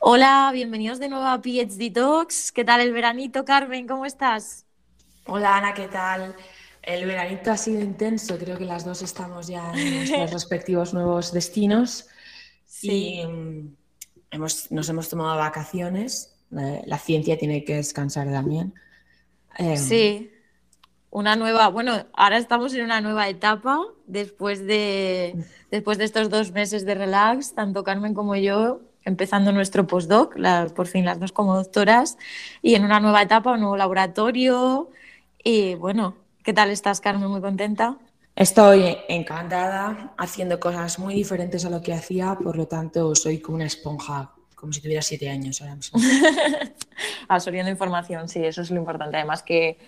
Hola, bienvenidos de nuevo a PhD Talks. ¿Qué tal el veranito, Carmen? ¿Cómo estás? Hola, Ana, ¿qué tal? El veranito ha sido intenso, creo que las dos estamos ya en nuestros respectivos nuevos destinos. Sí. Y mm, hemos, nos hemos tomado vacaciones. La, ciencia tiene que descansar también. Em, sí, una nueva, bueno, ahora estamos en una nueva etapa después de, después de estos dos meses de relax, tanto Carmen como yo, empezando nuestro postdoc, por fin las dos como doctoras, y en una nueva etapa, un nuevo laboratorio. Y bueno, ¿Qué tal estás, Carmen? Muy contenta. Estoy encantada, haciendo cosas muy diferentes a lo que hacía, por lo tanto soy como una esponja, como si tuviera siete años ahora mismo. Absorbiendo información, sí, eso es lo importante. Además que,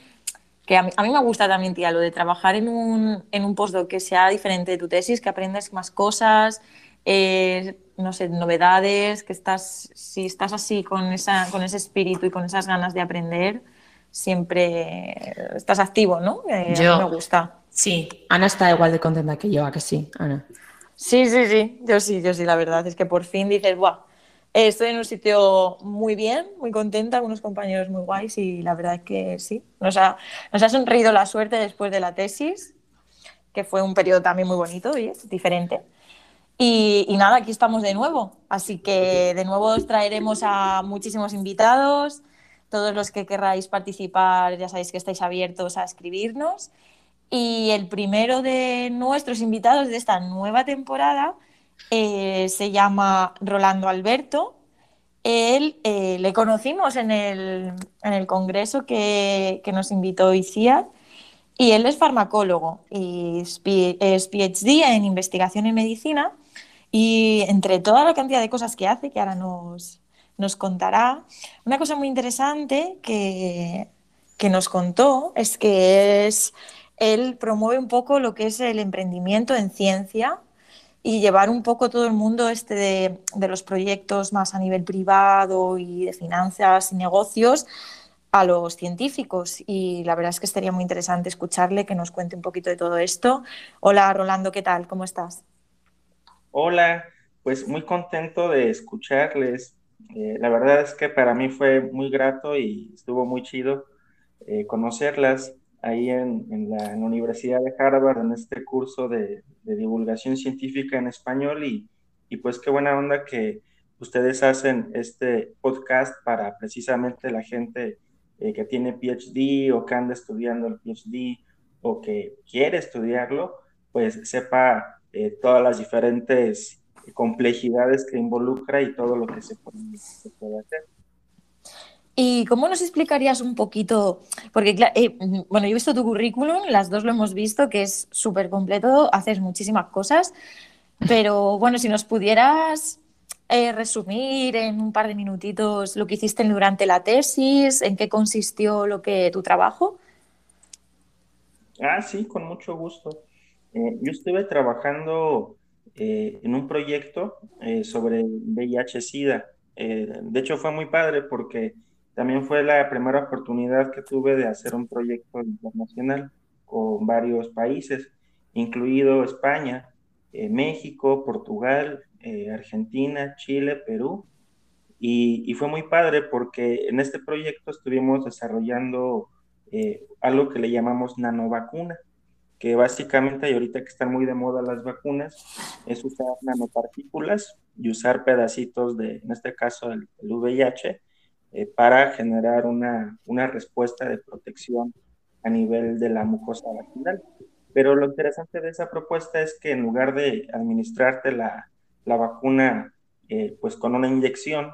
que a, mí, me gusta también, tía, lo de trabajar en un, en un postdoc que sea diferente de tu tesis, que aprendes más cosas, eh, no sé, novedades, que estás, si estás así con, esa, con ese espíritu y con esas ganas de aprender, siempre estás activo, ¿no? Eh, yo, me gusta. Sí, Ana está igual de contenta que yo, ¿a que sí, Ana? Sí, sí, sí, yo sí, yo sí, la verdad es que por fin dices, ¡buah! Estoy en un sitio muy bien, muy contenta, con unos compañeros muy guays y la verdad es que sí, nos ha, nos ha sonreído la suerte después de la tesis, que fue un periodo también muy bonito y diferente. Y, y, nada, aquí estamos de nuevo. Así que de nuevo os traeremos a muchísimos invitados, todos los que querráis participar, ya sabéis que estáis abiertos a escribirnos. Y el primero de nuestros invitados de esta nueva temporada eh, se llama Rolando Alberto. Él eh, le conocimos en el, en el congreso que, que, nos invitó ICIAD y él es farmacólogo y es PhD en investigación en medicina y entre toda la cantidad de cosas que hace, que ahora nos, nos contará. Una cosa muy interesante que, que nos contó es que es, él promueve un poco lo que es el emprendimiento en ciencia y llevar un poco todo el mundo este de, los proyectos más a nivel privado y de finanzas y negocios a los científicos. Y la verdad es que estaría muy interesante escucharle, que nos cuente un poquito de todo esto. Hola, Rolando, ¿qué tal? ¿Cómo estás? Hola, pues muy contento de escucharles. Eh, la verdad es que para mí fue muy grato y estuvo muy chido eh, conocerlas ahí en, la, Universidad de Harvard, en este curso de, divulgación científica en español y, pues qué buena onda que ustedes hacen este podcast para precisamente la gente eh, que tiene PhD o que anda estudiando el PhD o que quiere estudiarlo, pues sepa todas las diferentes complejidades que involucra y todo lo que se puede, hacer. ¿Y cómo nos explicarías un poquito? Porque, eh, bueno, yo he visto tu currículum, las dos lo hemos visto, que es súper completo, haces muchísimas cosas, pero bueno, si nos pudieras eh, resumir en un par de minutitos lo que hiciste durante la tesis, en qué consistió lo que tu trabajo. Ah, sí, con mucho gusto. Eh, yo estuve trabajando eh, en un proyecto sobre VIH-Sida. De hecho, fue muy padre porque también fue la primera oportunidad que tuve de hacer un proyecto internacional con varios países, incluido España, México, Portugal, Argentina, Chile, Perú. Y, fue muy padre porque en este proyecto estuvimos desarrollando algo que le llamamos nanovacuna que básicamente, y ahorita que están muy de moda las vacunas, es usar nanopartículas y usar pedacitos de, en este caso, el, VIH, eh, para generar una, una respuesta de protección a nivel de la mucosa vaginal. Pero lo interesante de esa propuesta es que en lugar de administrarte la, la vacuna eh, pues con una inyección,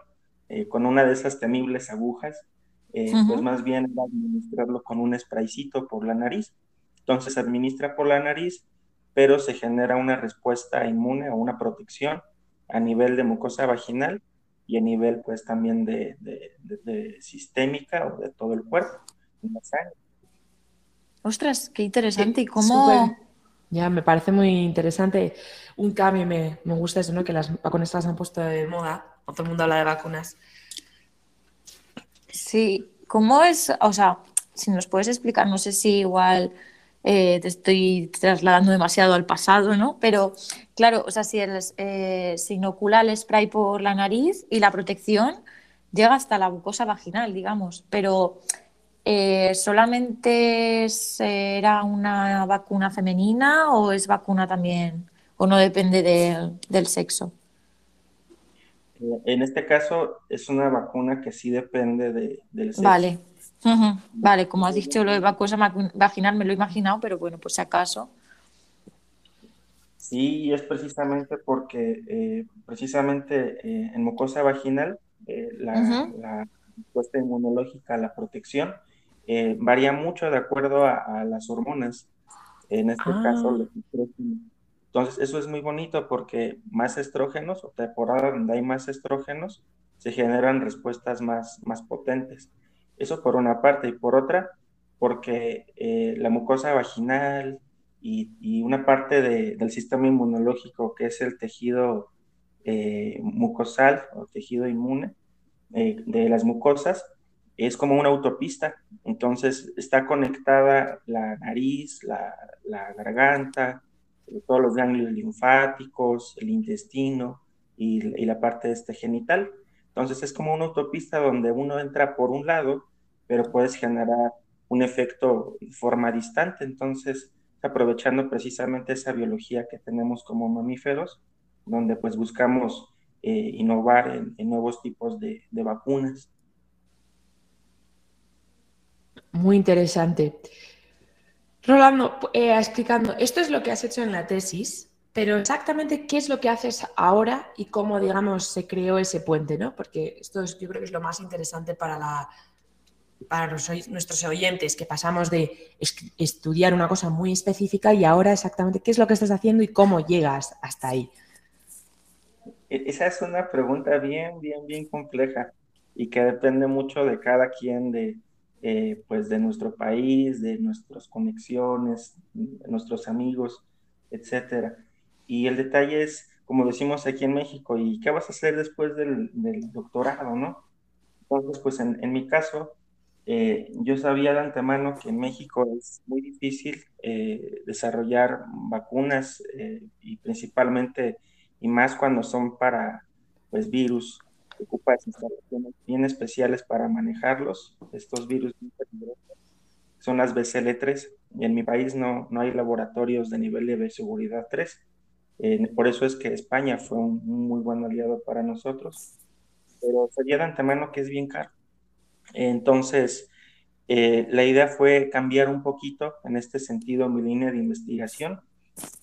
eh, con una de esas temibles agujas, pues más bien administrarlo con un spraycito por la nariz entonces administra por la nariz, pero se genera una respuesta inmune o una protección a nivel de mucosa vaginal y a nivel pues también de, sistémica o de todo el cuerpo, Ostras, qué interesante. ¿Y cómo...? Ya, me parece muy interesante. Un cambio, me, me gusta eso, ¿no? Que las vacunas las han puesto de moda, todo el mundo habla de vacunas. Sí, ¿cómo es? O sea, si nos puedes explicar, no sé si igual eh, te estoy trasladando demasiado al pasado, ¿no? Pero claro, o sea, si el, eh, se inocula el spray por la nariz y la protección llega hasta la mucosa vaginal, digamos, pero eh, ¿solamente será una vacuna femenina o es vacuna también, o no depende del sexo? En este caso es una vacuna que sí depende del sexo. Vale, vale, como has dicho lo de vacuna vaginal me lo he imaginado, pero bueno, pues si acaso. Sí, es precisamente porque eh, precisamente eh, en mucosa vaginal la, respuesta inmunológica, la protección, eh, varía mucho de acuerdo a, las hormonas, en este caso ah. los estrógenos. Entonces, eso es muy bonito porque más estrógenos o temporada donde hay más estrógenos, se generan respuestas más, más potentes. Eso por una parte y por otra, porque eh, la mucosa vaginal y, una parte del sistema inmunológico que es el tejido eh, mucosal o tejido inmune de las mucosas, es como una autopista, entonces está conectada la nariz, la, garganta, todos los ganglios linfáticos, el intestino y, la parte este genital. Entonces es como una autopista donde uno entra por un lado, pero puedes generar un efecto forma distante. Entonces, aprovechando precisamente esa biología que tenemos como mamíferos, donde pues buscamos eh, innovar en, nuevos tipos de vacunas. Muy interesante. Rolando, eh, explicando, esto es lo que has hecho en la tesis, pero exactamente qué es lo que haces ahora y cómo, digamos, se creó ese puente, ¿no? Porque esto es, yo creo que es lo más interesante para, la, para nuestros oyentes, que pasamos de estudiar una cosa muy específica y ahora exactamente qué es lo que estás haciendo y cómo llegas hasta ahí. E-, esa es una pregunta bien, bien, bien compleja y que depende mucho de cada quien, de, eh, pues de nuestro país, de nuestras conexiones, de nuestros amigos, etcétera. Y el detalle es, como decimos aquí en México, ¿y qué vas a hacer después del, doctorado, no? Entonces, pues en, mi caso, eh, yo sabía de antemano que en México es muy difícil eh, desarrollar vacunas y principalmente, y más cuando son para, pues, virus ocupa instalaciones bien especiales para manejarlos. Estos virus son las BCL3 y en mi país no, no hay laboratorios de nivel de seguridad 3. Eh, por eso es que España fue un, muy buen aliado para nosotros, pero sabía de antemano que es bien caro. Entonces, eh, la idea fue cambiar un poquito en este sentido mi línea de investigación,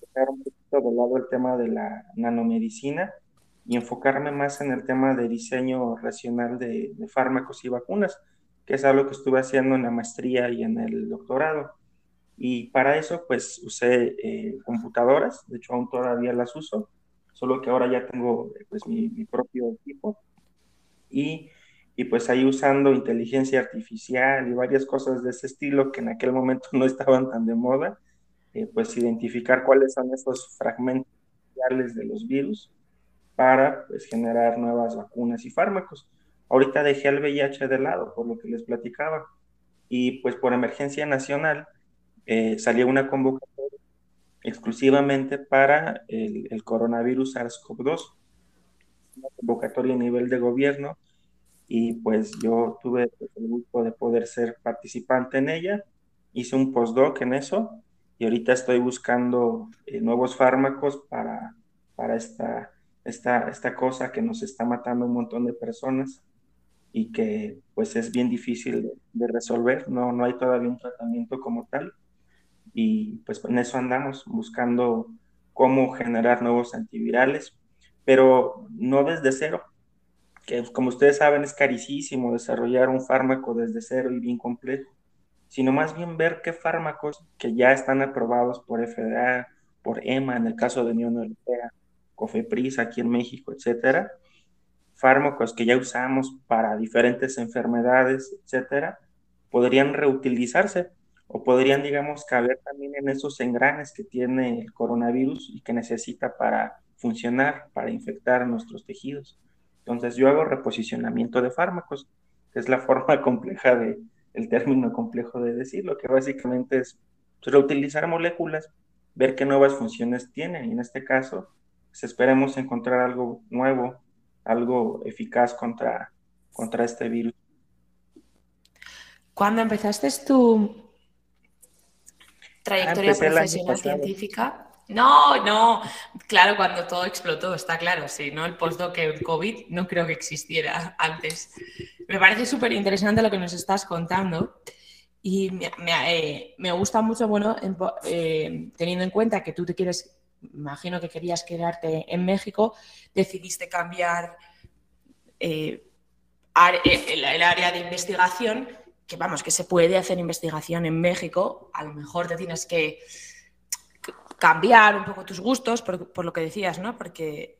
dejar un poquito de lado el tema de la nanomedicina y enfocarme más en el tema de diseño racional de, fármacos y vacunas, que es algo que estuve haciendo en la maestría y en el doctorado. Y para eso, pues usé eh, computadoras, de hecho aún todavía las uso, solo que ahora ya tengo pues, mi, propio equipo. Y, y, pues ahí usando inteligencia artificial y varias cosas de ese estilo que en aquel momento no estaban tan de moda, eh, pues identificar cuáles son esos fragmentos de los virus para pues, generar nuevas vacunas y fármacos. Ahorita dejé el VIH de lado, por lo que les platicaba, y pues por emergencia nacional eh, salió una convocatoria exclusivamente para el, coronavirus SARS-CoV-2, una convocatoria a nivel de gobierno, y pues yo tuve el gusto de poder ser participante en ella, hice un postdoc en eso, y ahorita estoy buscando eh, nuevos fármacos para, para esta esta, esta cosa que nos está matando un montón de personas y que pues es bien difícil de, resolver, no, no hay todavía un tratamiento como tal y pues en eso andamos buscando cómo generar nuevos antivirales, pero no desde cero, que como ustedes saben es carísimo desarrollar un fármaco desde cero y bien complejo, sino más bien ver qué fármacos que ya están aprobados por FDA, por EMA en el caso de Unión Europea, Cofepris aquí en México, etcétera, fármacos que ya usamos para diferentes enfermedades, etcétera, podrían reutilizarse o podrían, digamos, caber también en esos engranes que tiene el coronavirus y que necesita para funcionar, para infectar nuestros tejidos. Entonces yo hago reposicionamiento de fármacos es la forma compleja de, el término complejo de decirlo, que básicamente es reutilizar moléculas, ver qué nuevas funciones tienen, y en este caso, pues esperemos encontrar algo nuevo, algo eficaz contra, contra este virus. Cuando empezaste tu trayectoria profesional científica, no, no, claro, cuando todo explotó, está claro, sí, ¿no? El postdoc el COVID no creo que existiera antes. Me parece súper interesante lo que nos estás contando y me, eh, gusta mucho, bueno, eh, teniendo en cuenta que tú te quieres, imagino que querías quedarte en México, decidiste cambiar eh, el, el área de investigación, que vamos, que se puede hacer investigación en México, a lo mejor te tienes que cambiar un poco tus gustos, por, lo que decías, ¿no? Porque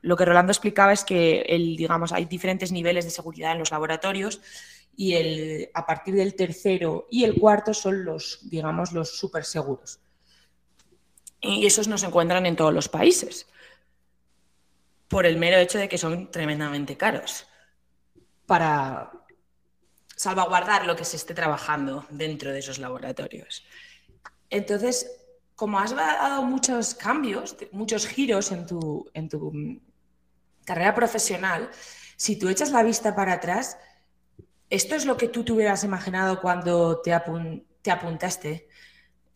lo que Rolando explicaba es que el, digamos, hay diferentes niveles de seguridad en los laboratorios y el, a partir del tercero y el cuarto son los, digamos, los súper seguros. Y esos no se encuentran en todos los países, por el mero hecho de que son tremendamente caros para salvaguardar lo que se esté trabajando dentro de esos laboratorios. Entonces, como has dado muchos cambios, muchos giros en tu, en tu carrera profesional, si tú echas la vista para atrás, ¿esto es lo que tú te hubieras imaginado cuando te, te apuntaste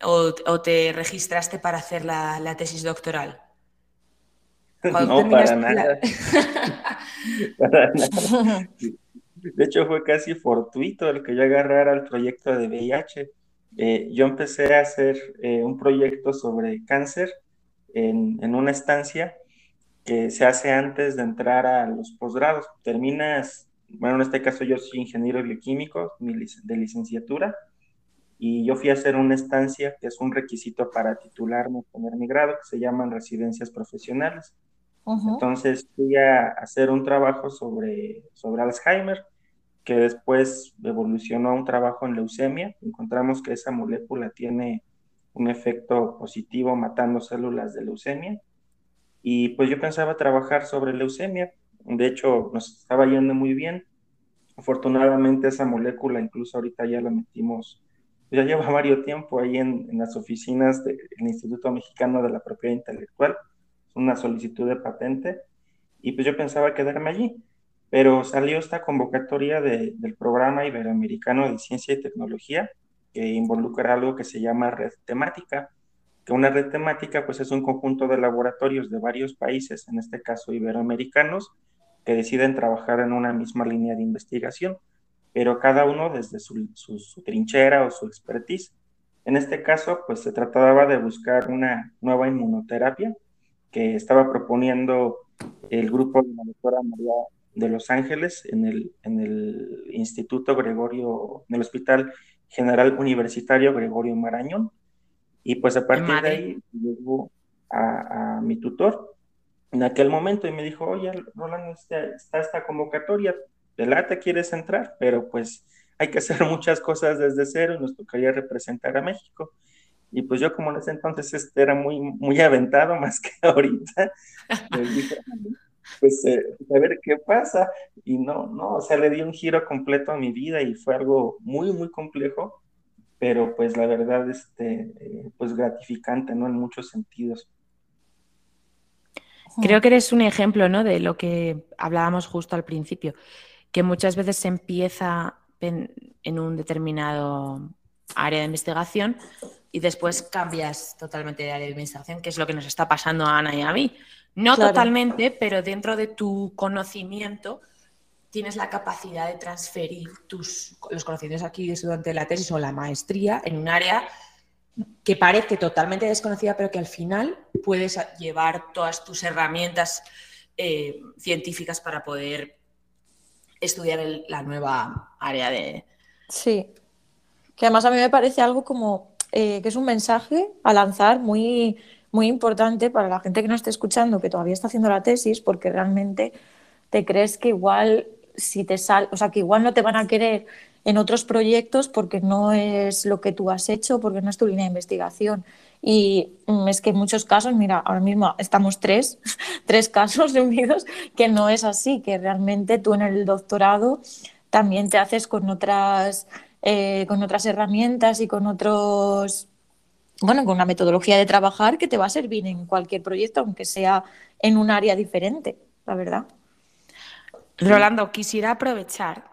o, te registraste para hacer la, tesis doctoral? no, para nada. para nada. De hecho, fue casi fortuito el que yo agarrara el proyecto de VIH eh, yo empecé a hacer eh, un proyecto sobre cáncer en, en, una estancia que se hace antes de entrar a los posgrados. Terminas, bueno, en este caso yo soy ingeniero bioquímico de licenciatura y yo fui a hacer una estancia que es un requisito para titularme, poner mi grado, que se llaman residencias profesionales. Entonces fui a hacer un trabajo sobre, sobre Alzheimer que después evolucionó a un trabajo en leucemia. Encontramos que esa molécula tiene un efecto positivo matando células de leucemia. Y pues yo pensaba trabajar sobre leucemia. De hecho, nos estaba yendo muy bien. Afortunadamente esa molécula, incluso ahorita ya la metimos, ya lleva varios tiempo ahí en, las oficinas del Instituto Mexicano de la Propiedad Intelectual. Una solicitud de patente. Y pues yo pensaba quedarme allí pero salió esta convocatoria del programa iberoamericano de ciencia y tecnología que involucra algo que se llama red temática, que una red temática pues es un conjunto de laboratorios de varios países, en este caso iberoamericanos, que deciden trabajar en una misma línea de investigación, pero cada uno desde su, su trinchera o su expertise. En este caso, pues se trataba de buscar una nueva inmunoterapia que estaba proponiendo el grupo de la doctora María de Los Ángeles, en el, en el Instituto Gregorio, en el Hospital General Universitario Gregorio Marañón. Y pues a partir de ahí llegó a, mi tutor. En aquel momento y me dijo, oye, Roland, está, está esta convocatoria, de lata quieres entrar, pero pues hay que hacer muchas cosas desde cero y nos tocaría representar a México. Y pues yo como en ese entonces este, era muy, muy aventado más que ahorita, le dije, pues eh, a ver qué pasa. Y no, no, o sea, le di un giro completo a mi vida y fue algo muy, muy complejo, pero pues la verdad, este, eh, pues gratificante, ¿no? En muchos sentidos. Creo que eres un ejemplo, ¿no? De lo que hablábamos justo al principio, que muchas veces se empieza en, en un determinado área de investigación y después cambias totalmente de área de investigación, que es lo que nos está pasando a Ana y a mí. No totalmente, pero dentro de tu conocimiento tienes la capacidad de transferir tus, los conocimientos aquí durante la tesis o la maestría en un área que parece totalmente desconocida, pero que al final puedes llevar todas tus herramientas eh, científicas para poder estudiar la nueva área de... Sí, que además a mí me parece algo como eh, que es un mensaje a lanzar muy muy importante para la gente que no esté escuchando, que todavía está haciendo la tesis, porque realmente te crees que igual si te sal, o sea, que igual no te van a querer en otros proyectos porque no es lo que tú has hecho, porque no es tu línea de investigación. Y mm, es que en muchos casos, mira, ahora mismo estamos tres, tres casos reunidos, que no es así, que realmente tú en el doctorado también te haces con otras, eh, con otras herramientas y con otros, bueno, con una metodología de trabajar que te va a servir en cualquier proyecto, aunque sea en un área diferente, la verdad. Rolando, quisiera aprovechar,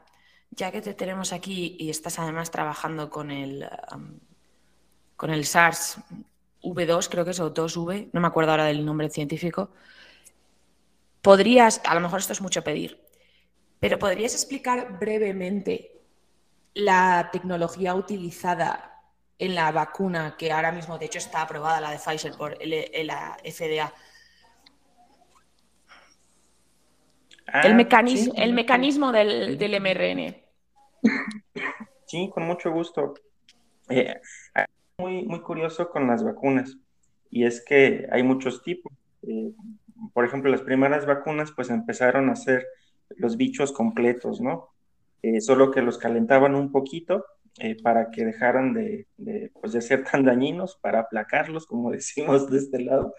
ya que te tenemos aquí y estás además trabajando con el, con el SARS V2, creo que es, o 2V, no me acuerdo ahora del nombre científico, podrías, a lo mejor esto es mucho pedir, pero podrías explicar brevemente la tecnología utilizada en la vacuna que ahora mismo, de hecho, está aprobada, la de Pfizer por la FDA. el, ah, mecanismo, el mecanismo del, del, mRN. Sí, con mucho gusto. Eh, muy, muy curioso con las vacunas y es que hay muchos tipos. Eh, por ejemplo, las primeras vacunas pues empezaron a ser los bichos completos, ¿no? Eh, solo que los calentaban un poquito eh, para que dejaran de, pues, de, ser tan dañinos, para aplacarlos, como decimos de este lado.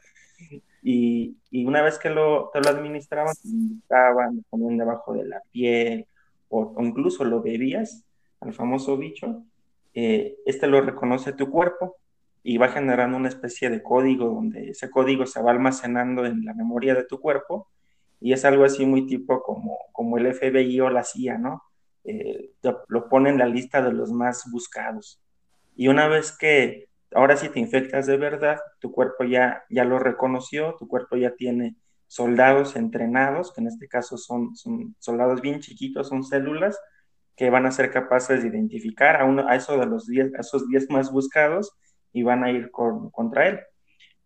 Y, y una vez que lo, te lo administraban, te lo ponían debajo de la piel, o, o, incluso lo bebías al famoso bicho, eh, este lo reconoce tu cuerpo y va generando una especie de código donde ese código se va almacenando en la memoria de tu cuerpo y es algo así muy tipo como, como el FBI o la CIA, ¿no? Eh, lo pone en la lista de los más buscados. Y una vez que ahora sí te infectas de verdad, tu cuerpo ya, ya lo reconoció, tu cuerpo ya tiene soldados entrenados, que en este caso son, son soldados bien chiquitos, son células, que van a ser capaces de identificar a, uno, a, eso de los diez, esos 10 más buscados y van a ir contra él.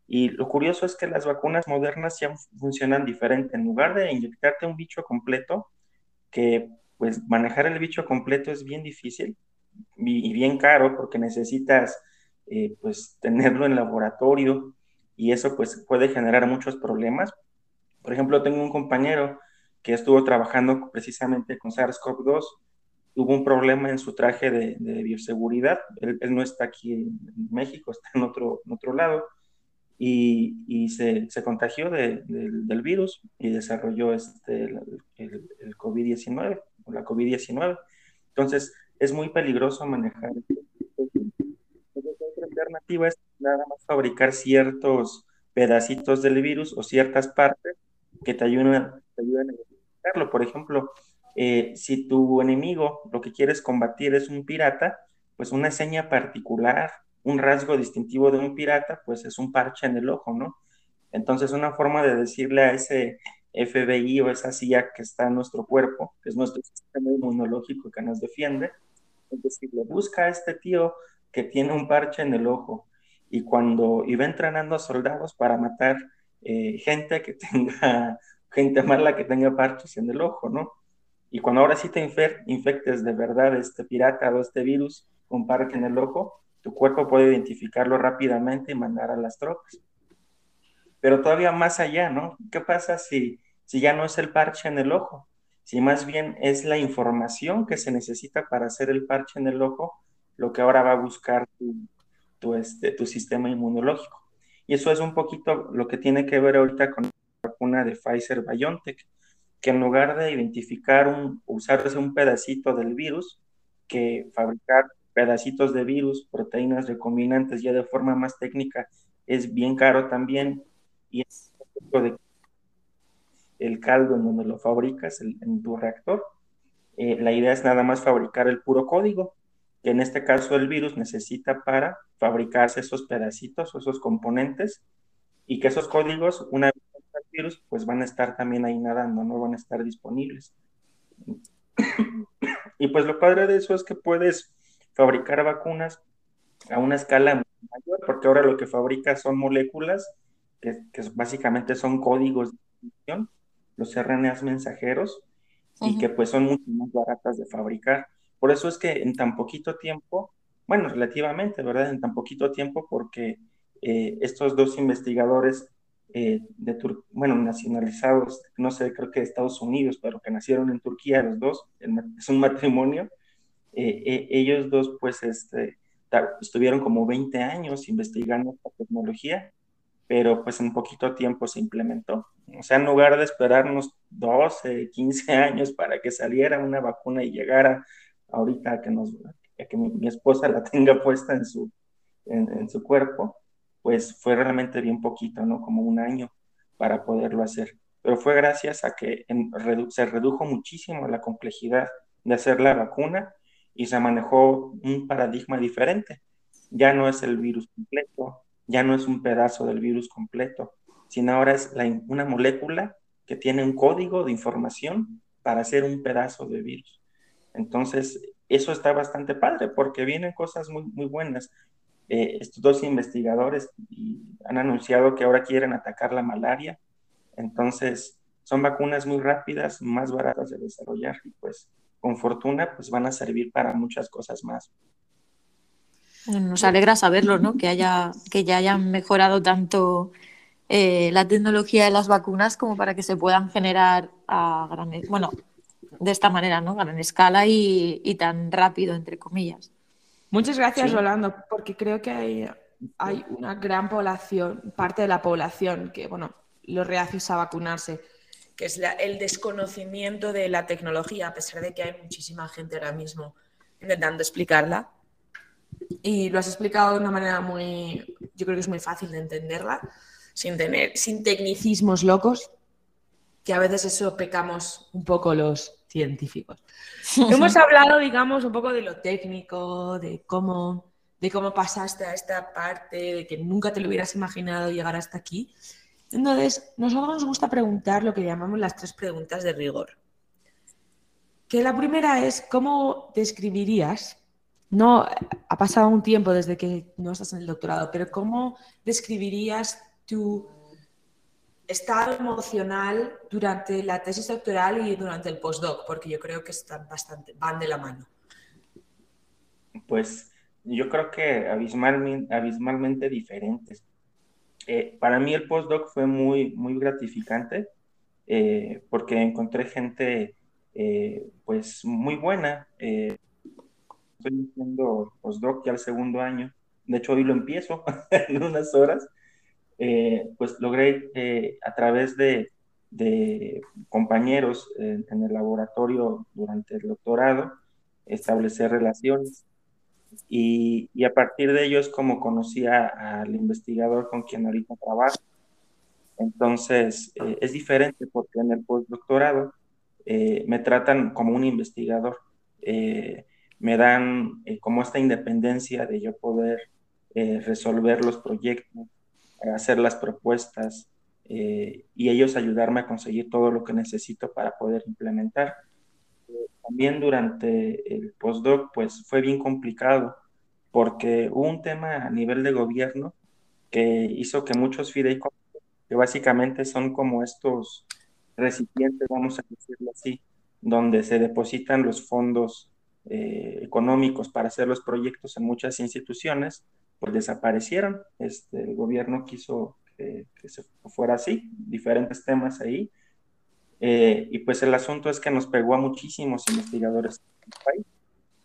Y lo curioso es que las vacunas modernas ya funcionan diferente. En lugar de inyectarte un bicho completo, que pues manejar el bicho completo es bien difícil y, bien caro porque necesitas eh, pues tenerlo en laboratorio y eso pues puede generar muchos problemas. Por ejemplo, tengo un compañero que estuvo trabajando precisamente con SARS-CoV-2 hubo un problema en su traje de, bioseguridad. Él, no está aquí en México, está en otro, otro lado. Y, y se, se, contagió de, del virus y desarrolló este, el, el, COVID-19 o la COVID-19. Entonces, es muy peligroso manejar. Otra alternativa es nada más fabricar ciertos pedacitos del virus o ciertas partes que te ayuden a identificarlo. Por ejemplo, eh, si tu enemigo lo que quieres combatir es un pirata, pues una seña particular, un rasgo distintivo de un pirata, pues es un parche en el ojo, ¿no? Entonces, una forma de decirle a ese FBI o esa CIA que está en nuestro cuerpo, que es nuestro sistema inmunológico que nos defiende, es decirle, busca a este tío que tiene un parche en el ojo y cuando iba entrenando a soldados para matar eh, gente que tenga, gente mala que tenga parches en el ojo, ¿no? Y cuando ahora sí te infectes de verdad este pirata o este virus con parque en el ojo, tu cuerpo puede identificarlo rápidamente y mandar a las tropas. Pero todavía más allá, ¿no? ¿Qué pasa si, si ya no es el parche en el ojo? Si más bien es la información que se necesita para hacer el parche en el ojo, lo que ahora va a buscar tu, este, sistema inmunológico. Y eso es un poquito lo que tiene que ver ahorita con la vacuna de Pfizer BioNTech que en lugar de identificar un, usarse un pedacito del virus, que fabricar pedacitos de virus, proteínas recombinantes ya de forma más técnica es bien caro también y es el caldo en donde lo fabricas en tu reactor. Eh, la idea es nada más fabricar el puro código, que en este caso el virus necesita para fabricarse esos pedacitos o esos componentes y que esos códigos, una vez virus, pues van a estar también ahí nadando, no van a estar disponibles. Y pues lo padre de eso es que puedes fabricar vacunas a una escala mayor, porque ahora lo que fabricas son moléculas, que, básicamente son códigos de los RNAs mensajeros, y que pues son mucho más baratas de fabricar. Por eso es que en tan poquito tiempo, bueno, relativamente, ¿verdad? En tan poquito tiempo, porque eh, estos dos investigadores eh, de bueno, nacionalizados, no sé, creo que de Estados Unidos, pero que nacieron en Turquía los dos, es un matrimonio, eh, ellos dos pues este, estuvieron como 20 años investigando esta tecnología, pero pues en poquito tiempo se implementó. O sea, en lugar de esperarnos 12, 15 años para que saliera una vacuna y llegara ahorita que, nos, que mi, esposa la tenga puesta en su, en, su cuerpo, pues fue realmente bien poquito, ¿no? Como un año para poderlo hacer. Pero fue gracias a que se redujo muchísimo la complejidad de hacer la vacuna y se manejó un paradigma diferente. Ya no es el virus completo, ya no es un pedazo del virus completo, sino ahora es una molécula que tiene un código de información para hacer un pedazo de virus. Entonces, eso está bastante padre porque vienen cosas muy, muy buenas. Eh, estos dos investigadores han anunciado que ahora quieren atacar la malaria. Entonces, son vacunas muy rápidas, más baratas de desarrollar y pues con fortuna pues van a servir para muchas cosas más. Nos alegra saberlo, ¿no? Que, haya, que ya hayan mejorado tanto eh, la tecnología de las vacunas como para que se puedan generar a gran, bueno, de esta manera, ¿no? A gran escala y, tan rápido, entre comillas. Muchas gracias, Rolando, porque creo que hay, hay una gran población, parte de la población que, bueno, los reacios a vacunarse, que es el desconocimiento de la tecnología, a pesar de que hay muchísima gente ahora mismo intentando explicarla. Y lo has explicado de una manera muy, yo creo que es muy fácil de entenderla sin tener, sin tecnicismos locos, que a veces eso pecamos un poco los científicos. Hemos hablado, digamos, un poco de lo técnico, de cómo, de cómo pasaste a esta parte, de que nunca te lo hubieras imaginado llegar hasta aquí. Entonces, nosotros nos gusta preguntar lo que llamamos las tres preguntas de rigor. Que la primera es, ¿cómo describirías? No, ha pasado un tiempo desde que no estás en el doctorado, pero ¿cómo describirías tu estado emocional durante la tesis doctoral y durante el postdoc, porque yo creo que están bastante, van de la mano. Pues yo creo que abismalmente, diferentes. Eh, para mí el postdoc fue muy, muy gratificante eh, porque encontré gente eh, pues muy buena. Estoy haciendo postdoc ya el segundo año. De hecho, hoy lo empiezo en unas horas. Eh, pues logré eh, a través de, compañeros en el laboratorio durante el doctorado establecer relaciones y, a partir de ello es como conocí al investigador con quien ahorita trabajo. Entonces eh, es diferente porque en el postdoctorado me tratan como un investigador, me dan como esta independencia de yo poder resolver los proyectos, hacer las propuestas eh, y ellos ayudarme a conseguir todo lo que necesito para poder implementar. también durante el postdoc, pues fue bien complicado porque hubo un tema a nivel de gobierno que hizo que muchos fideicomisos, que básicamente son como estos recipientes, vamos a decirlo así, donde se depositan los fondos eh, económicos para hacer los proyectos en muchas instituciones, pues desaparecieron. Este, el gobierno quiso que, se fuera así, diferentes temas ahí. Eh, y pues el asunto es que nos pegó a muchísimos investigadores del país.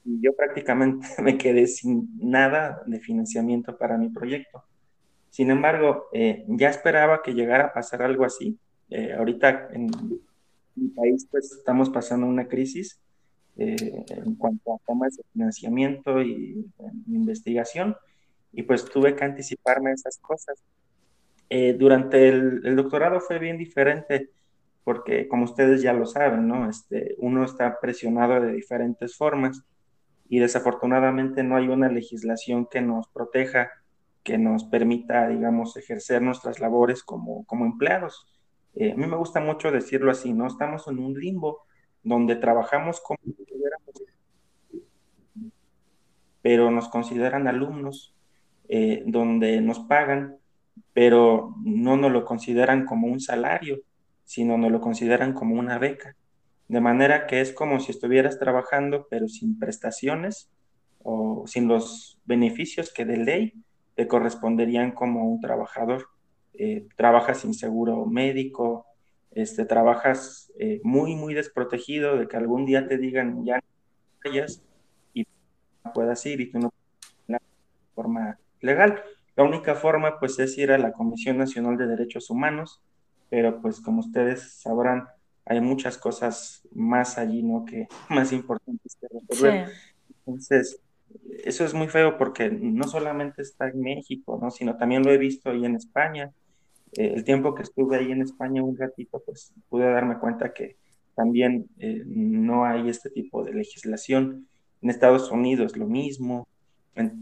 Y yo prácticamente me quedé sin nada de financiamiento para mi proyecto. Sin embargo, eh, ya esperaba que llegara a pasar algo así. Eh, ahorita en mi país pues estamos pasando una crisis en cuanto a temas de financiamiento y investigación y pues tuve que anticiparme a esas cosas. Eh, durante el, doctorado fue bien diferente porque como ustedes ya lo saben, ¿no? Este, uno está presionado de diferentes formas y desafortunadamente no hay una legislación que nos proteja, que nos permita, digamos, ejercer nuestras labores como, como empleados. Eh, a mí me gusta mucho decirlo así, ¿no? Estamos en un limbo donde trabajamos como pero nos consideran alumnos eh, donde nos pagan, pero no nos lo consideran como un salario, sino nos lo consideran como una beca. De manera que es como si estuvieras trabajando, pero sin prestaciones o sin los beneficios que de ley te corresponderían como un trabajador. Eh, trabajas sin seguro médico, este, trabajas eh, muy, muy desprotegido de que algún día te digan ya no vayas y puedas ir y tú no de forma legal. La única forma pues es ir a la Comisión Nacional de Derechos Humanos, pero pues como ustedes sabrán, hay muchas cosas más allí, ¿no? Que más importantes que resolver. Entonces, eso es muy feo porque no solamente está en México, ¿no? Sino también lo he visto ahí en España. Eh, el tiempo que estuve ahí en España un ratito, pues pude darme cuenta que también eh, no hay este tipo de legislación. En Estados Unidos lo mismo,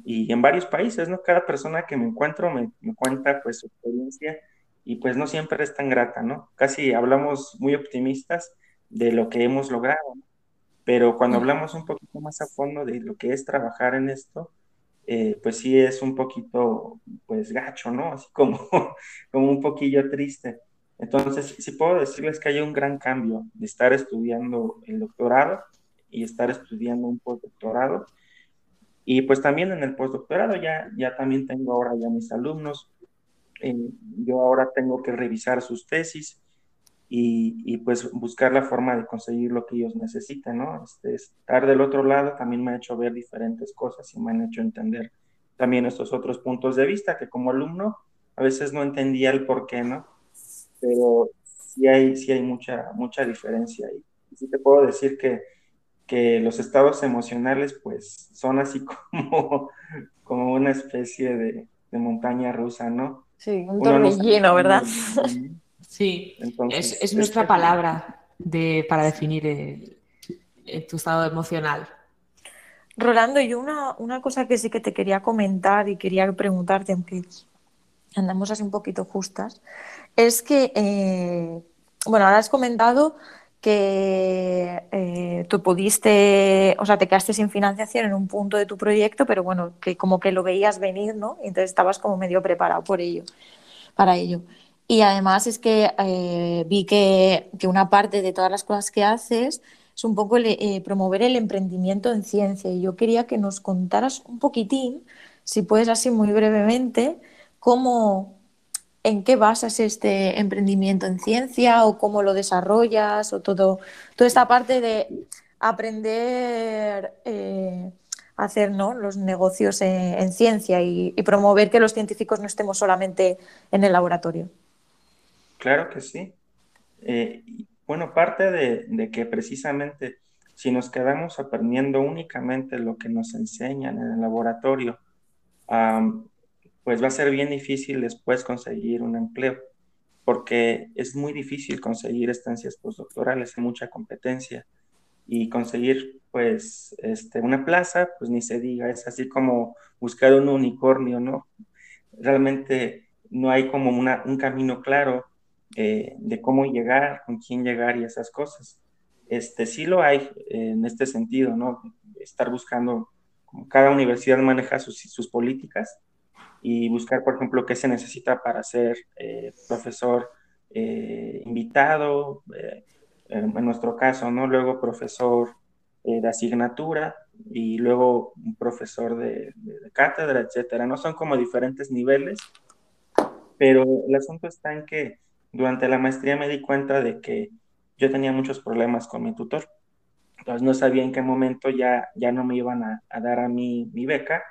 y en varios países, ¿no? Cada persona que me encuentro me, me, cuenta pues su experiencia y pues no siempre es tan grata, ¿no? Casi hablamos muy optimistas de lo que hemos logrado, pero cuando hablamos un poquito más a fondo de lo que es trabajar en esto, eh, pues sí es un poquito, pues gacho, ¿no? Así como, como un poquillo triste. Entonces, sí puedo decirles que hay un gran cambio de estar estudiando el doctorado y estar estudiando un postdoctorado y pues también en el postdoctorado ya, ya también tengo ahora ya mis alumnos. Eh, yo ahora tengo que revisar sus tesis y, y, pues buscar la forma de conseguir lo que ellos necesitan, ¿no? Este, estar del otro lado también me ha hecho ver diferentes cosas y me han hecho entender también estos otros puntos de vista que como alumno a veces no entendía el por qué, ¿no? Pero sí hay, sí hay mucha, mucha diferencia ahí. Y sí te puedo decir que que los estados emocionales pues son así como, como una especie de, montaña rusa, ¿no? Sí, un torbellino, ¿verdad? Sí, es, nuestra palabra de, para definir tu estado emocional. Rolando, yo una, una, cosa que sí que te quería comentar y quería preguntarte, aunque andamos así un poquito justas, es que, eh, bueno, ahora has comentado que eh, tú pudiste, o sea, te quedaste sin financiación en un punto de tu proyecto, pero bueno, que como que lo veías venir, ¿no? Y entonces estabas como medio preparado por ello, para ello. Y además es que eh, vi que, una parte de todas las cosas que haces es un poco eh, promover el emprendimiento en ciencia. Y yo quería que nos contaras un poquitín, si puedes así muy brevemente, cómo, en qué basas este emprendimiento en ciencia o cómo lo desarrollas o todo, toda esta parte de aprender eh, a hacer ¿no? los negocios en, ciencia y, promover que los científicos no estemos solamente en el laboratorio. Claro que sí. Eh, bueno, parte de, que precisamente si nos quedamos aprendiendo únicamente lo que nos enseñan en el laboratorio, pues va a ser bien difícil después conseguir un empleo, porque es muy difícil conseguir estancias postdoctorales, hay mucha competencia y conseguir pues este, una plaza, pues ni se diga, es así como buscar un unicornio, ¿no? Realmente no hay como una, un camino claro eh, de cómo llegar, con quién llegar y esas cosas. Este, sí lo hay en este sentido, ¿no? Estar buscando, como cada universidad maneja sus, sus políticas, y buscar, por ejemplo, qué se necesita para ser eh, profesor eh, invitado, eh, en nuestro caso, ¿no? Luego profesor de asignatura y luego un profesor de, de, cátedra, etcétera, ¿no? Son como diferentes niveles, pero el asunto está en que durante la maestría me di cuenta de que yo tenía muchos problemas con mi tutor. Entonces no sabía en qué momento ya, ya no me iban a, a dar a mí mi beca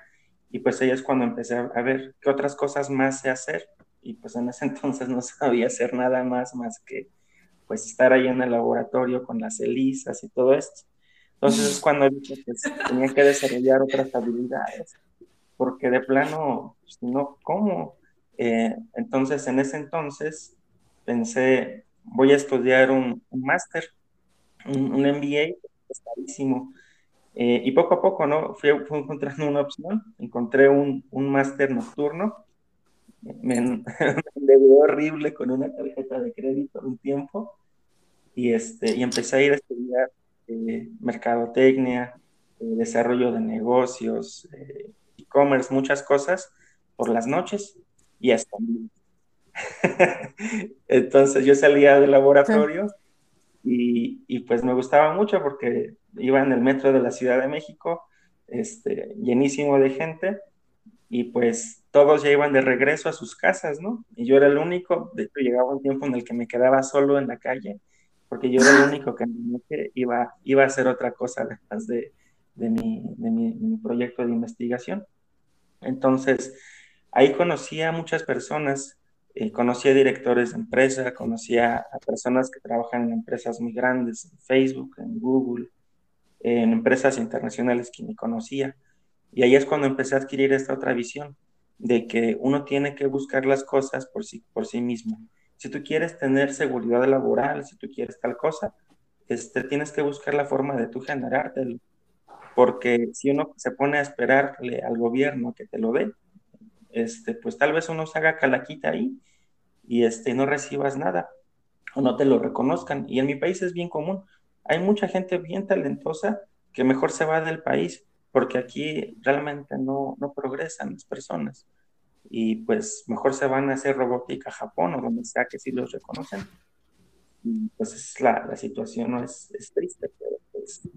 y pues ahí es cuando empecé a ver qué otras cosas más sé hacer. Y pues en ese entonces no sabía hacer nada más más que pues estar ahí en el laboratorio con las ELISAs y todo esto. Entonces es cuando dije que tenía que desarrollar otras habilidades, porque de plano, pues, no, ¿cómo? Eh, entonces en ese entonces pensé, voy a estudiar un, máster, un, un, MBA, es carísimo, eh, y poco a poco, ¿no? Fui, encontrando una opción, encontré un, un máster nocturno, me, me horrible con una tarjeta de crédito un tiempo, y, este, y empecé a ir a estudiar eh, mercadotecnia, eh, desarrollo de negocios, e-commerce, muchas cosas por las noches y hasta Entonces yo salía del laboratorio y, y, pues me gustaba mucho porque iba en el metro de la Ciudad de México, este, llenísimo de gente, y pues todos ya iban de regreso a sus casas, ¿no? Y yo era el único, de hecho llegaba un tiempo en el que me quedaba solo en la calle, porque yo era el único que iba, iba a hacer otra cosa además de, de, mi, de mi, proyecto de investigación. Entonces, ahí conocí a muchas personas eh, conocí a directores de empresa, conocí a, personas que trabajan en empresas muy grandes, en Facebook, en Google, en empresas internacionales que ni conocía. Y ahí es cuando empecé a adquirir esta otra visión de que uno tiene que buscar las cosas por sí, por sí mismo. Si tú quieres tener seguridad laboral, si tú quieres tal cosa, este, tienes que buscar la forma de tú generártelo. Porque si uno se pone a esperarle al gobierno que te lo dé, este, pues tal vez uno se haga calaquita ahí y este, no recibas nada o no te lo reconozcan. Y en mi país es bien común. Hay mucha gente bien talentosa que mejor se va del país porque aquí realmente no, no progresan las personas. Y pues mejor se van a hacer robótica a Japón o donde sea que sí los reconocen. Y pues la, la situación no es, es triste, pero pues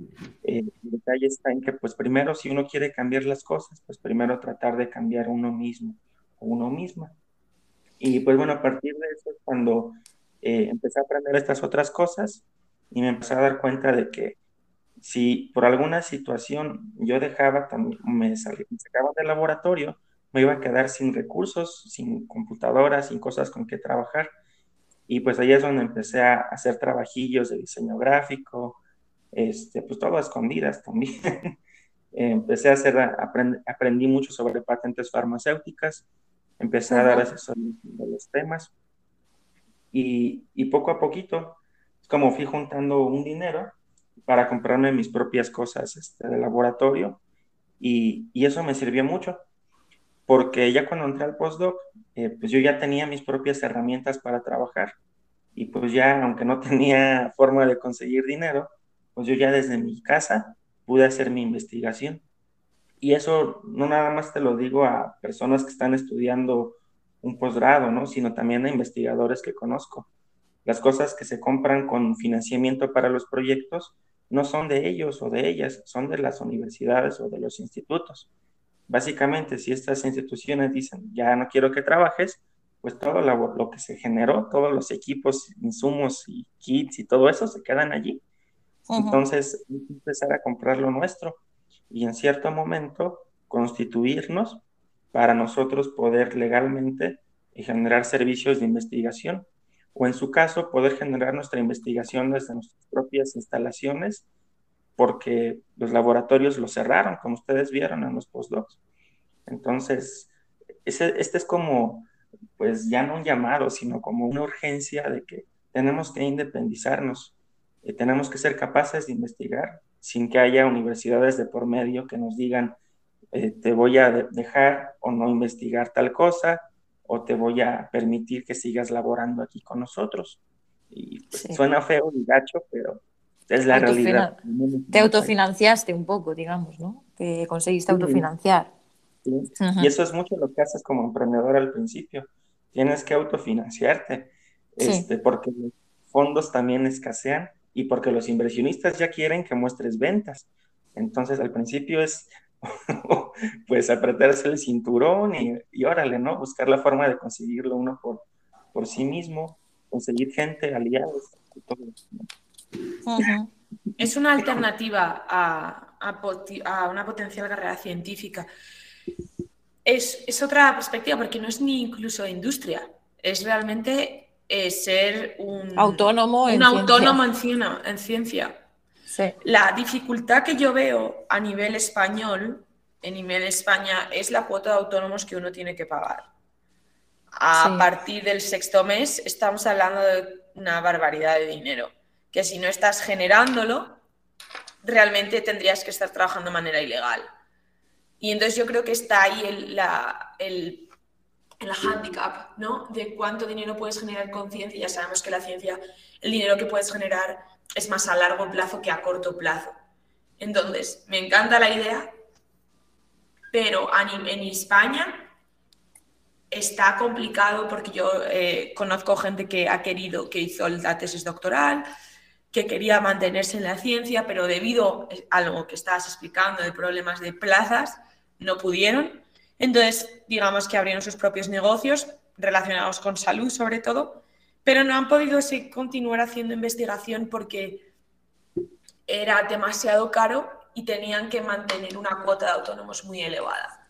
eh, el detalle está en que pues primero si uno quiere cambiar las cosas, pues primero tratar de cambiar uno mismo o uno misma. Y pues bueno, a partir de eso es cuando eh, empecé a aprender estas otras cosas y me empecé a dar cuenta de que si por alguna situación yo dejaba, me, salía, me sacaba del laboratorio, me iba a quedar sin recursos, sin computadoras, sin cosas con que trabajar. Y pues ahí es donde empecé a hacer trabajillos de diseño gráfico, este, pues todo a escondidas también. empecé a hacer, aprendí mucho sobre patentes farmacéuticas, empecé a dar asesoría de los temas y, y poco a poquito, es como fui juntando un dinero, para comprarme mis propias cosas este, de laboratorio y, y, eso me sirvió mucho porque ya cuando entré al postdoc, eh, pues yo ya tenía mis propias herramientas para trabajar y pues ya aunque no tenía forma de conseguir dinero, pues yo ya desde mi casa pude hacer mi investigación. Y eso no nada más te lo digo a personas que están estudiando un posgrado, ¿no? Sino también a investigadores que conozco. Las cosas que se compran con financiamiento para los proyectos no son de ellos o de ellas, son de las universidades o de los institutos. Básicamente, si estas instituciones dicen, ya no quiero que trabajes, pues todo lo, que se generó, todos los equipos, insumos y kits y todo eso se quedan allí. Entonces, empezar a comprar lo nuestro y en cierto momento constituirnos para nosotros poder legalmente generar servicios de investigación o en su caso poder generar nuestra investigación desde nuestras propias instalaciones porque los laboratorios lo cerraron, como ustedes vieron en los postdocs. Entonces, este es como, pues ya no un llamado, sino como una urgencia de que tenemos que independizarnos, eh, tenemos que ser capaces de investigar sin que haya universidades de por medio que nos digan, eh, te voy a dejar o no investigar tal cosa, o te voy a permitir que sigas laborando aquí con nosotros. Y pues, suena feo y gacho, pero es la realidad. Te autofinanciaste un poco, digamos, ¿no? Te conseguiste autofinanciar. Y eso es mucho lo que haces como emprendedor al principio. Tienes que autofinanciarte, este, porque los fondos también escasean y porque los inversionistas ya quieren que muestres ventas. Entonces, al principio es pues apretarse el cinturón y, órale, ¿no? Buscar la forma de conseguirlo uno por, por sí mismo, conseguir gente, aliados. Es una alternativa a, a, una potencial carrera científica. Es, es, otra perspectiva porque no es ni incluso industria, es realmente eh, ser un autónomo, un autónomo en ciencia. La dificultad que yo veo a nivel español, en nivel España, es la cuota de autónomos que uno tiene que pagar. A partir del sexto mes estamos hablando de una barbaridad de dinero, que si no estás generándolo, realmente tendrías que estar trabajando de manera ilegal. Y entonces yo creo que está ahí el, la, el, el handicap, ¿no? De cuánto dinero puedes generar con ciencia. Ya sabemos que la ciencia, el dinero que puedes generar es más a largo plazo que a corto plazo. Entonces, me encanta la idea, pero en España está complicado porque yo eh, conozco gente que ha querido, que hizo la tesis doctoral, que quería mantenerse en la ciencia, pero debido a lo que estabas explicando de problemas de plazas, no pudieron. Entonces, digamos que abrieron sus propios negocios relacionados con salud sobre todo pero no han podido continuar haciendo investigación porque era demasiado caro y tenían que mantener una cuota de autónomos muy elevada,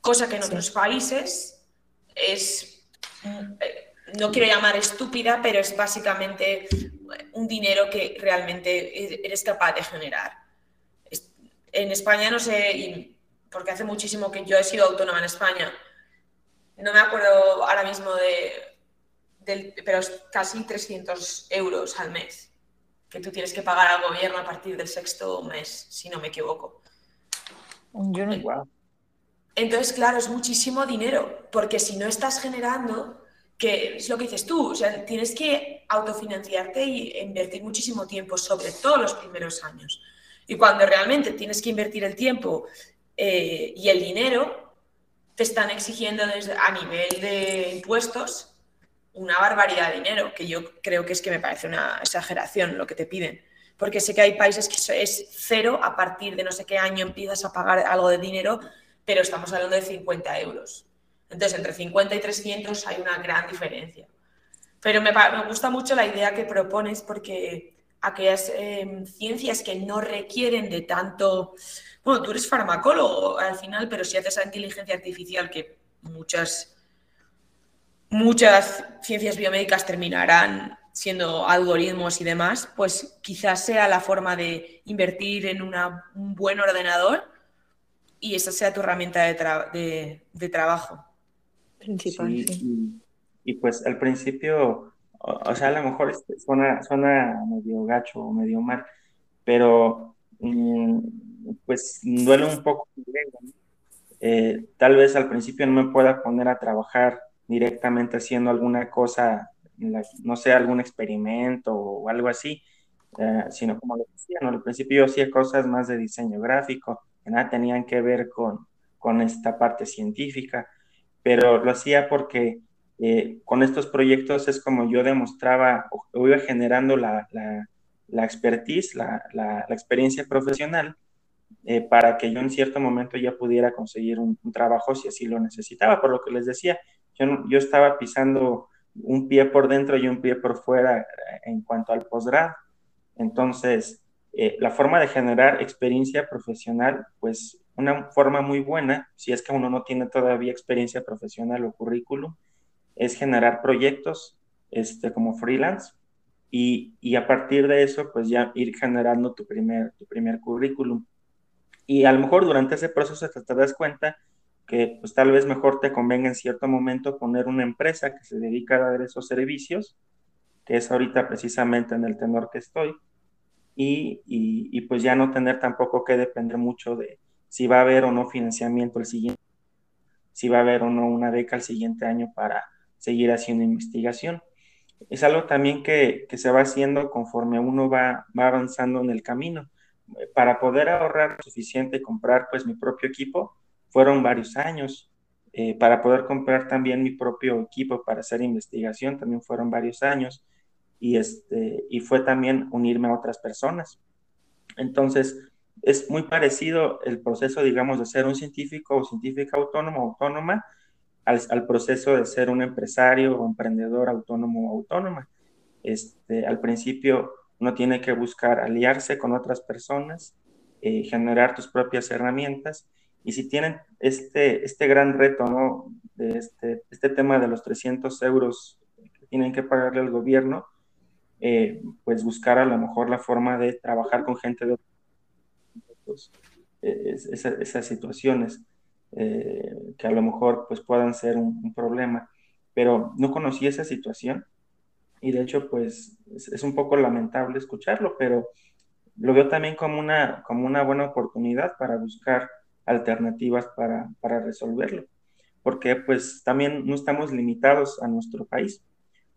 cosa que en otros países es, eh, no quiero llamar estúpida, pero es básicamente un dinero que realmente eres capaz de generar. En España no sé, porque hace muchísimo que yo he sido autónoma en España, no me acuerdo ahora mismo de, pero es casi 300 euros al mes que tú tienes que pagar al gobierno a partir del sexto mes, si no me equivoco. Yo no... Entonces, claro, es muchísimo dinero, porque si no estás generando, que es lo que dices tú, o sea, tienes que autofinanciarte y invertir muchísimo tiempo, sobre todo los primeros años. Y cuando realmente tienes que invertir el tiempo eh, y el dinero, te están exigiendo a nivel de impuestos una barbaridad de dinero, que yo creo que es que me parece una exageración lo que te piden. Porque sé que hay países que es cero, a partir de no sé qué año empiezas a pagar algo de dinero, pero estamos hablando de 50 euros. Entonces, entre 50 y 300 hay una gran diferencia. Pero me, gusta mucho la idea que propones porque aquellas em, ciencias que no requieren de tanto... Bueno, tú eres farmacólogo al final, pero si haces la inteligencia artificial, que muchas muchas ciencias biomédicas terminarán siendo algoritmos y demás, pues quizás sea la forma de invertir en un buen ordenador y esa sea tu herramienta de, trabajo. Principal, sí, Y, pues al principio, o, sea, a lo mejor este, suena, suena medio gacho o medio mal, pero mm, pues duele un poco. Eh, tal vez al principio no me pueda poner a trabajar directamente haciendo alguna cosa, no sé, algún experimento o algo así, eh, sino como lo decía, ¿no? al principio yo hacía cosas más de diseño gráfico, que nada tenían que ver con, con esta parte científica, pero lo hacía porque eh, con estos proyectos es como yo demostraba o, iba generando la, la, la expertise, la, experiencia profesional, eh, para que yo en cierto momento ya pudiera conseguir un, trabajo si así lo necesitaba, por lo que les decía, yo, estaba pisando un pie por dentro y un pie por fuera en cuanto al posgrado. Entonces, eh, la forma de generar experiencia profesional, pues una forma muy buena, si es que uno no tiene todavía experiencia profesional o currículum, es generar proyectos este, como freelance y, y, a partir de eso, pues ya ir generando tu primer, tu primer currículum. Y a lo mejor durante ese proceso te, te das cuenta que pues tal vez mejor te convenga en cierto momento poner una empresa que se dedica a dar esos servicios, que es ahorita precisamente en el tenor que estoy, y, y, pues ya no tener tampoco que depender mucho de si va a haber o no financiamiento el siguiente, si va a haber o no una beca el siguiente año para seguir haciendo investigación. Es algo también que, que se va haciendo conforme uno va, va avanzando en el camino. Para poder ahorrar suficiente y comprar pues mi propio equipo, fueron varios años. Eh, para poder comprar también mi propio equipo para hacer investigación, también fueron varios años. Y, este, y fue también unirme a otras personas. Entonces, es muy parecido el proceso, digamos, de ser un científico o científica autónomo autónoma al, al, proceso de ser un empresario o emprendedor autónomo o autónoma. Este, al principio uno tiene que buscar aliarse con otras personas, eh, generar tus propias herramientas y si tienen este, este gran reto, ¿no? De este, este tema de los 300 euros que tienen que pagarle al gobierno, eh, pues buscar a lo mejor la forma de trabajar con gente de otros, eh, esas situaciones eh, que a lo mejor pues puedan ser un, un, problema. Pero no conocí esa situación y de hecho pues es, es, un poco lamentable escucharlo, pero lo veo también como una, como una buena oportunidad para buscar alternativas para, para resolverlo, porque pues también no estamos limitados a nuestro país.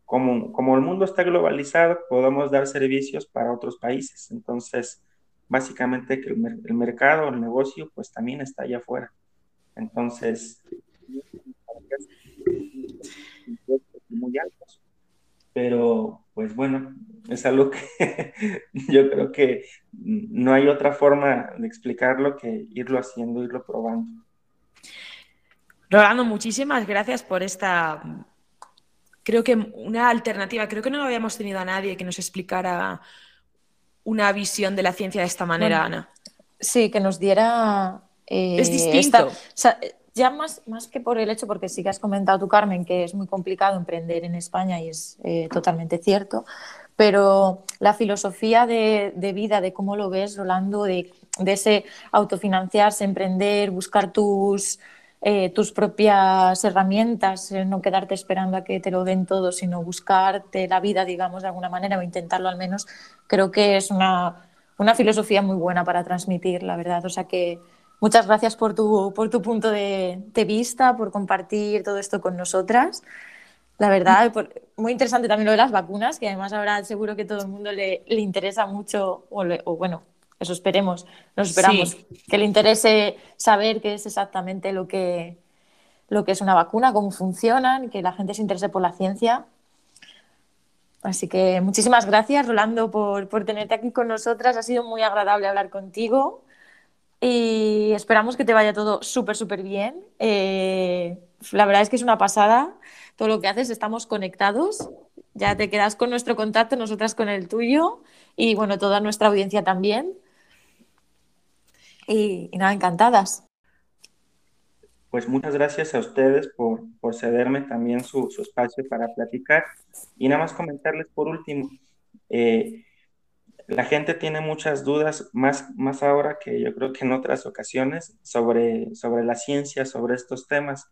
Como, como el mundo está globalizado, podemos dar servicios para otros países. Entonces, básicamente que el, el mercado, el negocio, pues también está allá afuera. Entonces, muy altos. Pero, pues bueno, es algo que yo creo que no hay otra forma de explicarlo que irlo haciendo, irlo probando. Rolando, muchísimas gracias por esta, creo que una alternativa. Creo que no habíamos tenido a nadie que nos explicara una visión de la ciencia de esta manera, Ana. Sí, que nos diera... Eh, es distinto. ya más, más que por el hecho, porque sí que has comentado tú, Carmen, que es muy complicado emprender en España y es eh, totalmente cierto, pero la filosofía de, vida, de cómo lo ves, Rolando, de, de ese autofinanciarse, emprender, buscar tus, eh, tus propias herramientas, eh, no quedarte esperando a que te lo den todo, sino buscarte la vida, digamos, de alguna manera o intentarlo al menos, creo que es una, una filosofía muy buena para transmitir, la verdad. O sea que muchas gracias por tu, por tu punto de, de vista, por compartir todo esto con nosotras. La verdad, muy interesante también lo de las vacunas, que además ahora seguro que todo el mundo le, le interesa mucho, o, o, bueno, eso esperemos, nos esperamos, que le interese saber qué es exactamente lo que, lo que es una vacuna, cómo funcionan, que la gente se interese por la ciencia. Así que muchísimas gracias, Rolando, por, por tenerte aquí con nosotras. Ha sido muy agradable hablar contigo y esperamos que te vaya todo súper, súper bien. Eh, la verdad es que es una pasada todo lo que haces, estamos conectados, ya te quedas con nuestro contacto, nosotras con el tuyo y bueno, toda nuestra audiencia también. Y, nada, encantadas. Pues muchas gracias a ustedes por, por cederme también su, su, espacio para platicar. Y nada más comentarles por último, eh, la gente tiene muchas dudas, más, más ahora que yo creo que en otras ocasiones, sobre, sobre la ciencia, sobre estos temas.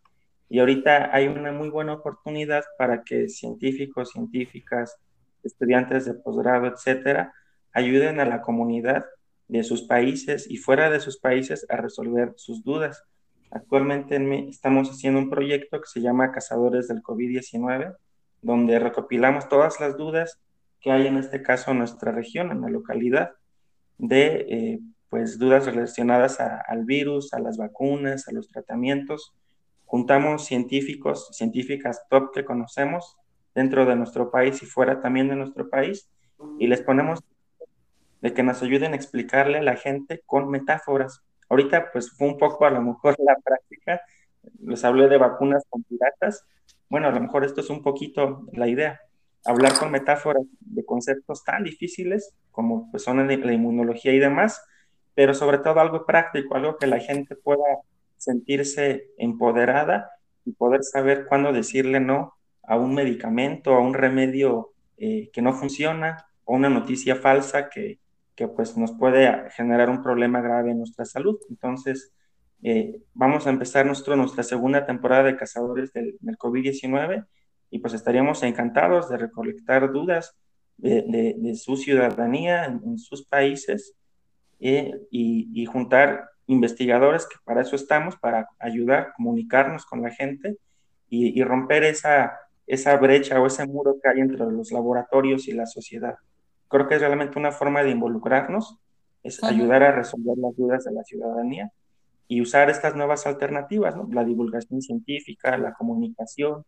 Y ahorita hay una muy buena oportunidad para que científicos, científicas, estudiantes de posgrado, etcétera, ayuden a la comunidad de sus países y fuera de sus países a resolver sus dudas. Actualmente estamos haciendo un proyecto que se llama Cazadores del COVID-19, donde recopilamos todas las dudas que hay en este caso en nuestra región, en la localidad, de eh, pues dudas relacionadas al virus, a las vacunas, a los tratamientos, juntamos científicos, científicas top que conocemos dentro de nuestro país y fuera también de nuestro país y les ponemos de que nos ayuden a explicarle a la gente con metáforas. Ahorita pues fue un poco a lo mejor la práctica, les hablé de vacunas con piratas, bueno, a lo mejor esto es un poquito la idea, hablar con metáforas de conceptos tan difíciles como pues son la inmunología y demás, pero sobre todo algo práctico, algo que la gente pueda sentirse empoderada y poder saber cuándo decirle no a un medicamento, a un remedio eh, que no funciona o una noticia falsa que, que, pues nos puede generar un problema grave en nuestra salud. Entonces, eh, vamos a empezar nuestro, nuestra segunda temporada de Cazadores del, COVID-19 y pues estaríamos encantados de recolectar dudas de, de, su ciudadanía en, sus países eh, y, y, juntar investigadores, que para eso estamos, para ayudar, comunicarnos con la gente y, romper esa, esa brecha o ese muro que hay entre los laboratorios y la sociedad. Creo que es realmente una forma de involucrarnos, es ayudar a resolver las dudas de la ciudadanía y usar estas nuevas alternativas, ¿no? la divulgación científica, la comunicación,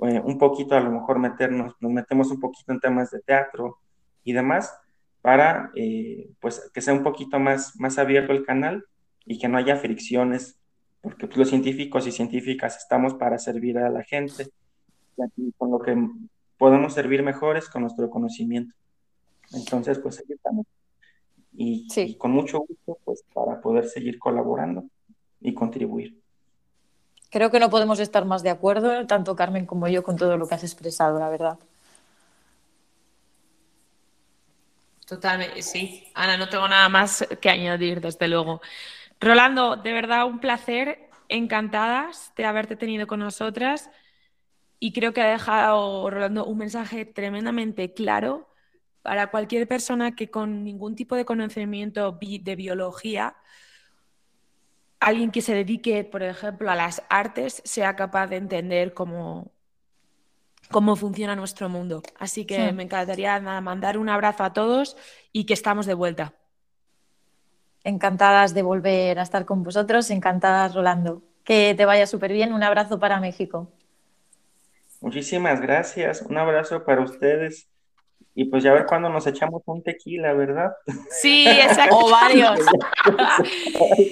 eh, un poquito a lo mejor meternos, nos metemos un poquito en temas de teatro y demás, para eh, pues que sea un poquito más, más abierto el canal y que no haya fricciones, porque pues, los científicos y científicas estamos para servir a la gente, y con lo que podemos servir mejor es con nuestro conocimiento. Entonces, pues ahí estamos. Y, y, con mucho gusto, pues para poder seguir colaborando y contribuir. Creo que no podemos estar más de acuerdo, tanto Carmen como yo, con todo lo que has expresado, la verdad. Totalmente, sí. Ana, no tengo nada más que añadir, desde luego. Rolando, de verdad un placer, encantadas de haberte tenido con nosotras y creo que ha dejado, Rolando, un mensaje tremendamente claro para cualquier persona que con ningún tipo de conocimiento de biología, alguien que se dedique, por ejemplo, a las artes, sea capaz de entender cómo, cómo funciona nuestro mundo. Así que me encantaría mandar un abrazo a todos y que estamos de vuelta encantadas de volver a estar con vosotros, encantadas, Rolando. Que te vaya súper bien. Un abrazo para México. Muchísimas gracias. Un abrazo para ustedes. Y pues ya ver cuándo nos echamos un tequila, ¿verdad? Sí, exacto. O varios.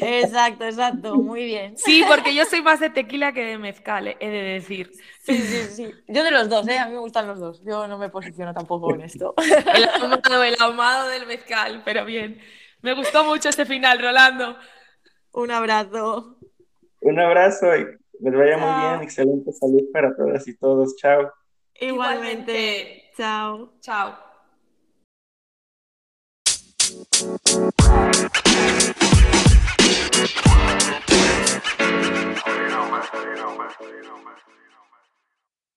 exacto, exacto. Muy bien. Sí, porque yo soy más de tequila que de mezcal, he de decir. Sí, sí, sí. Yo de los dos, ¿eh? A mí me gustan los dos. Yo no me posiciono tampoco en esto. El ahumado, el ahumado del mezcal, pero bien. Me gustó mucho este final, Rolando. Un abrazo. Un abrazo y les vaya muy bien. Excelente salud para todas y todos. Chao. Igualmente. Chao. Chao.